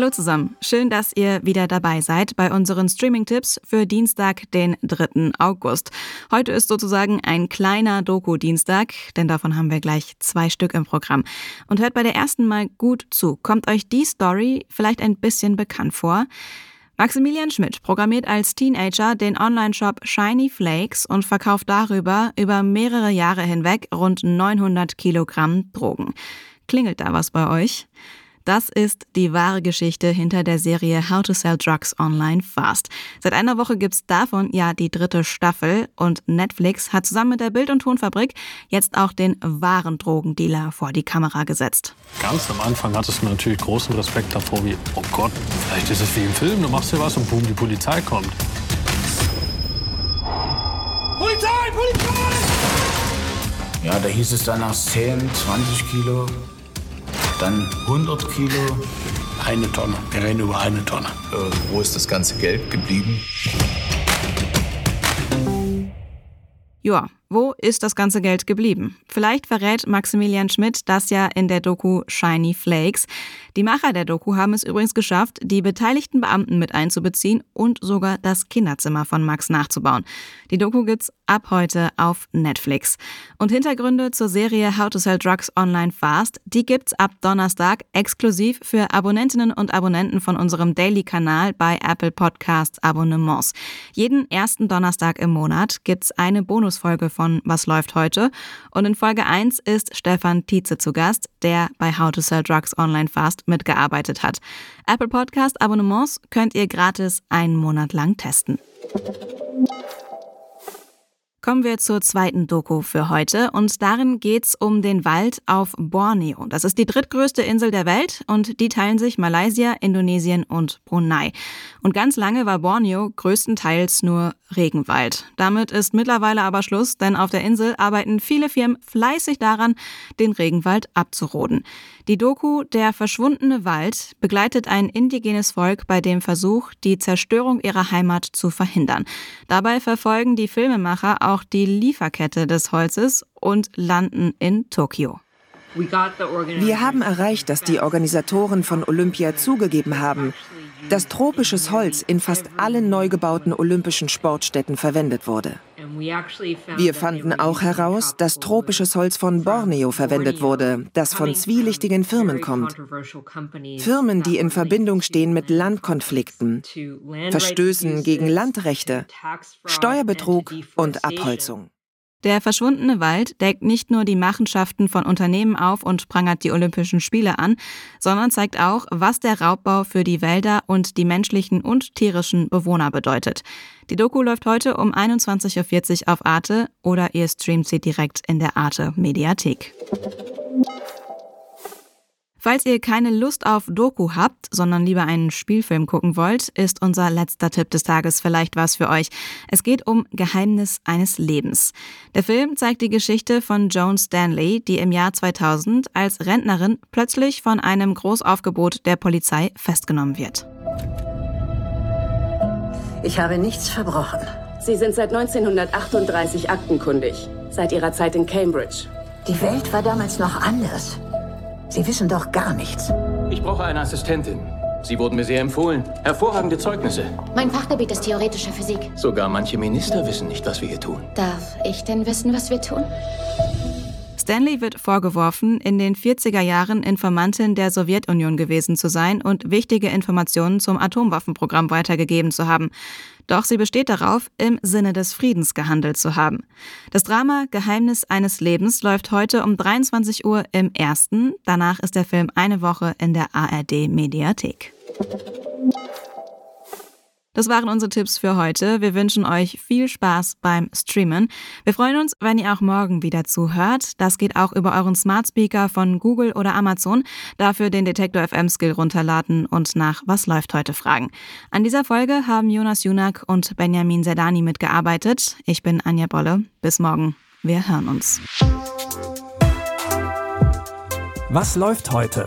Hallo zusammen, schön, dass ihr wieder dabei seid bei unseren Streaming-Tipps für Dienstag, den 3. August. Heute ist sozusagen ein kleiner Doku-Dienstag, denn davon haben wir gleich zwei Stück im Programm. Und hört bei der ersten mal gut zu. Kommt euch die Story vielleicht ein bisschen bekannt vor? Maximilian Schmidt programmiert als Teenager den Online-Shop Shiny Flakes und verkauft darüber über mehrere Jahre hinweg rund 900 Kilogramm Drogen. Klingelt da was bei euch? Das ist die wahre Geschichte hinter der Serie How to Sell Drugs Online Fast. Seit einer Woche gibt's davon ja die dritte Staffel und Netflix hat zusammen mit der Bild- und Tonfabrik jetzt auch den wahren Drogendealer vor die Kamera gesetzt. Ganz am Anfang hattest du natürlich großen Respekt davor, wie, oh Gott, vielleicht ist es wie im Film, du machst dir was und boom, die Polizei kommt. Polizei, Polizei! Ja, da hieß es dann nach 10, 20 Kilo, dann 100 Kilo. Eine Tonne, wir reden über eine Tonne. Äh, wo ist das ganze Geld geblieben? Ja, wo ist das ganze Geld geblieben? Vielleicht verrät Maximilian Schmidt das ja in der Doku Shiny Flakes. Die Macher der Doku haben es übrigens geschafft, die beteiligten Beamten mit einzubeziehen und sogar das Kinderzimmer von Max nachzubauen. Die Doku gibt's ab heute auf Netflix. Und Hintergründe zur Serie How to Sell Drugs Online Fast, die gibt's ab Donnerstag exklusiv für Abonnentinnen und Abonnenten von unserem Daily-Kanal bei Apple Podcasts Abonnements. Jeden ersten Donnerstag im Monat gibt's eine Bonusfolge Was läuft heute? Und in Folge 1 ist Stefan Tietze zu Gast, der bei How to Sell Drugs Online Fast mitgearbeitet hat. Apple Podcast Abonnements könnt ihr gratis einen Monat lang testen. Kommen wir zur zweiten Doku für heute und darin geht's um den Wald auf Borneo. Das ist die drittgrößte Insel der Welt und die teilen sich Malaysia, Indonesien und Brunei. Und ganz lange war Borneo größtenteils nur Regenwald. Damit ist mittlerweile aber Schluss, denn auf der Insel arbeiten viele Firmen fleißig daran, den Regenwald abzuroden. Die Doku Der verschwundene Wald begleitet ein indigenes Volk bei dem Versuch, die Zerstörung ihrer Heimat zu verhindern. Dabei verfolgen die Filmemacher auch die Lieferkette des Holzes und landen in Tokio. Wir haben erreicht, dass die Organisatoren von Olympia zugegeben haben, dass tropisches Holz in fast allen neu gebauten olympischen Sportstätten verwendet wurde. Wir fanden auch heraus, dass tropisches Holz von Borneo verwendet wurde, das von zwielichtigen Firmen kommt. Firmen, die in Verbindung stehen mit Landkonflikten, Verstößen gegen Landrechte, Steuerbetrug und Abholzung. Der verschwundene Wald deckt nicht nur die Machenschaften von Unternehmen auf und prangert die Olympischen Spiele an, sondern zeigt auch, was der Raubbau für die Wälder und die menschlichen und tierischen Bewohner bedeutet. Die Doku läuft heute um 21.40 Uhr auf Arte oder ihr streamt sie direkt in der Arte Mediathek. Falls ihr keine Lust auf Doku habt, sondern lieber einen Spielfilm gucken wollt, ist unser letzter Tipp des Tages vielleicht was für euch. Es geht um Geheimnis eines Lebens. Der Film zeigt die Geschichte von Joan Stanley, die im Jahr 2000 als Rentnerin plötzlich von einem Großaufgebot der Polizei festgenommen wird. Ich habe nichts verbrochen. Sie sind seit 1938 aktenkundig, seit Ihrer Zeit in Cambridge. Die Welt war damals noch anders. Sie wissen doch gar nichts. Ich brauche eine Assistentin. Sie wurden mir sehr empfohlen. Hervorragende Zeugnisse. Mein Fachgebiet ist theoretische Physik. Sogar manche Minister wissen nicht, was wir hier tun. Darf ich denn wissen, was wir tun? Stanley wird vorgeworfen, in den 40er Jahren Informantin der Sowjetunion gewesen zu sein und wichtige Informationen zum Atomwaffenprogramm weitergegeben zu haben. Doch sie besteht darauf, im Sinne des Friedens gehandelt zu haben. Das Drama Geheimnis eines Lebens läuft heute um 23 Uhr im ersten. Danach ist der Film eine Woche in der ARD Mediathek. Das waren unsere Tipps für heute. Wir wünschen euch viel Spaß beim Streamen. Wir freuen uns, wenn ihr auch morgen wieder zuhört. Das geht auch über euren Smart Speaker von Google oder Amazon. Dafür den Detektor FM Skill runterladen und nach Was läuft heute fragen. An dieser Folge haben Jonas Junak und Benjamin Sedani mitgearbeitet. Ich bin Anja Bolle. Bis morgen. Wir hören uns. Was läuft heute?